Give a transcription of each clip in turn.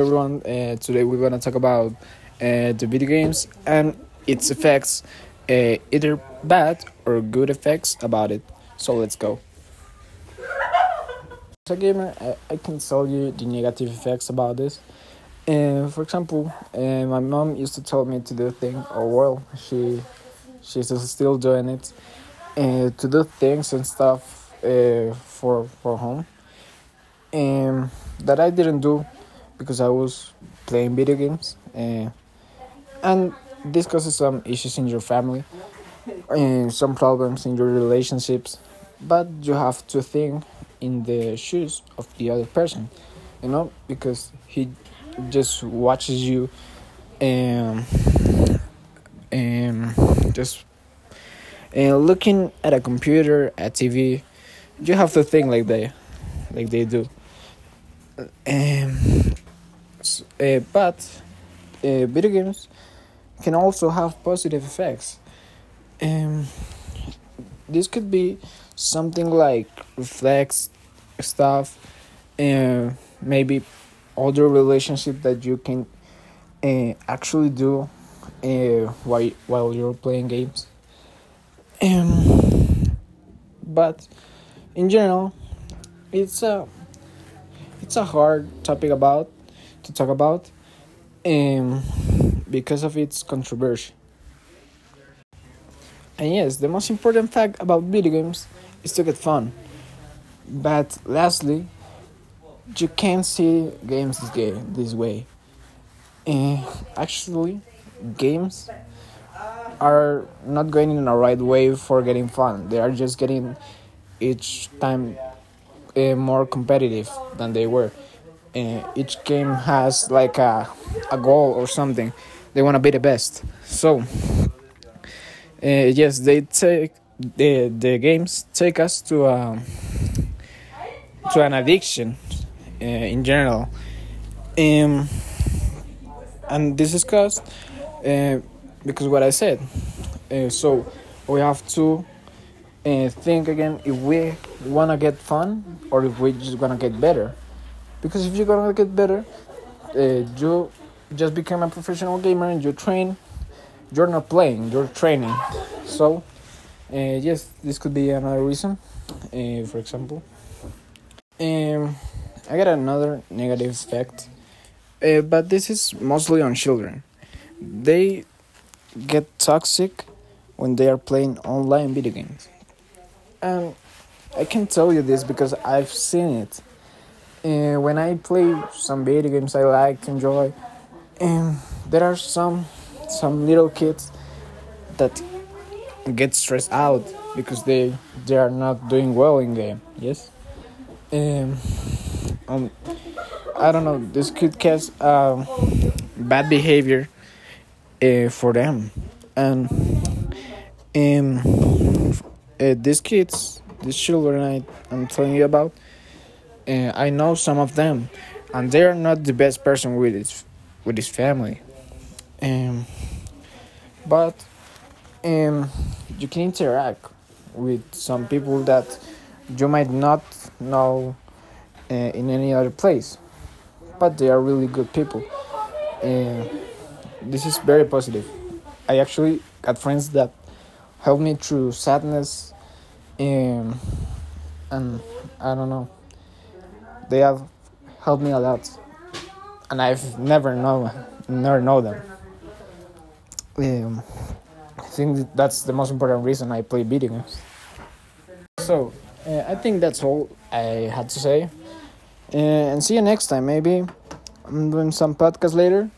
everyone. Uh, today we're gonna talk about uh, the video games and its effects, uh, either bad or good effects about it. So let's go. As a gamer, I, I can tell you the negative effects about this. Uh, for example, uh, my mom used to tell me to do things, or well, she she's still doing it, uh, to do things and stuff for for home, um, that I didn't do because I was playing video games, uh, and this causes some issues in your family, and some problems in your relationships. But you have to think in the shoes of the other person, you know, because he just watches you and and just and looking at a computer, a TV, you have to think like they like they do. Um, uh, but uh, video games can also have positive effects. Um, this could be something like reflex stuff, and uh, maybe other relationship that you can uh, actually do uh, while while you're playing games. Um, but in general, it's a it's a hard topic about to talk about, um, because of its controversy. And yes, the most important fact about video games is to get fun. But lastly, you can't see games this, this way. Uh, actually, games are not going in the right way for getting fun. They are just getting each time uh, more competitive than they were. Uh, each game has like a, a goal or something. They want to be the best. So, uh, yes, they take the the games take us to a to an addiction uh, in general. Um, and this is caused uh, because what I said. So we have to think again if we wanna get fun or if we just wanna get better. Because if you're gonna get better, uh, you just become a professional gamer and you train. You're not playing, you're training. So, uh, yes, this could be another reason. Uh, for example, um, I got another negative effect, uh, but this is mostly on children. They get toxic when they are playing online video games. And I can tell you this because I've seen it. Uh, when I play some video games I like to enjoy, and there are some some little kids that get stressed out because they they are not doing well in game. Yes. Um, um I don't know. This could cause um, bad behavior uh, for them, and um, uh, these kids, these children I I'm telling you about, uh, I know some of them, and they are not the best person with his with his family. Um, but um, you can interact with some people that you might not know uh, in any other place, but they are really good people. And this is very positive. I actually got friends that helped me through sadness, and and I don't know. They have helped me a lot, and I've never know never know them. Um, I think that's the most important reason I play video games. So uh, I think that's all I had to say, uh, and see you next time. Maybe I'm doing some podcast later.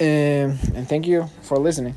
Um, and thank you for listening.